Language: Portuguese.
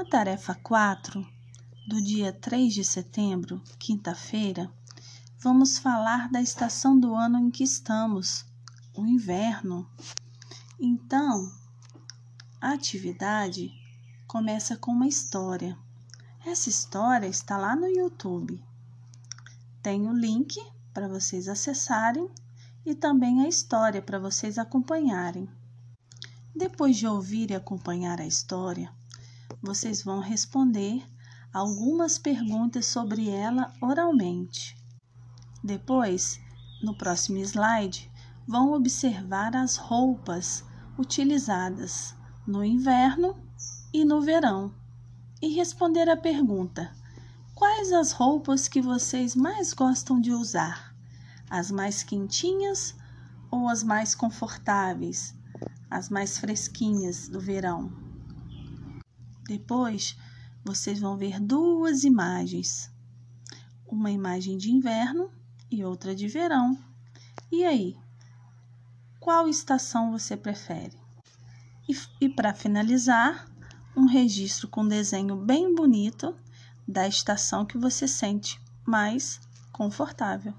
Na tarefa 4, do dia 3 de setembro, quinta-feira, vamos falar da estação do ano em que estamos, o inverno. Então, a atividade começa com uma história. Essa história está lá no YouTube. Tem o link para vocês acessarem e também a história para vocês acompanharem. Depois de ouvir e acompanhar a história, vocês vão responder algumas perguntas sobre ela oralmente. Depois, no próximo slide, vão observar as roupas utilizadas no inverno e no verão e responder a pergunta: quais as roupas que vocês mais gostam de usar? As mais quentinhas ou as mais confortáveis, as mais fresquinhas do verão? Depois, vocês vão ver duas imagens. Uma imagem de inverno e outra de verão. E aí? Qual estação você prefere? E, e para finalizar, um registro com desenho bem bonito da estação que você sente mais confortável.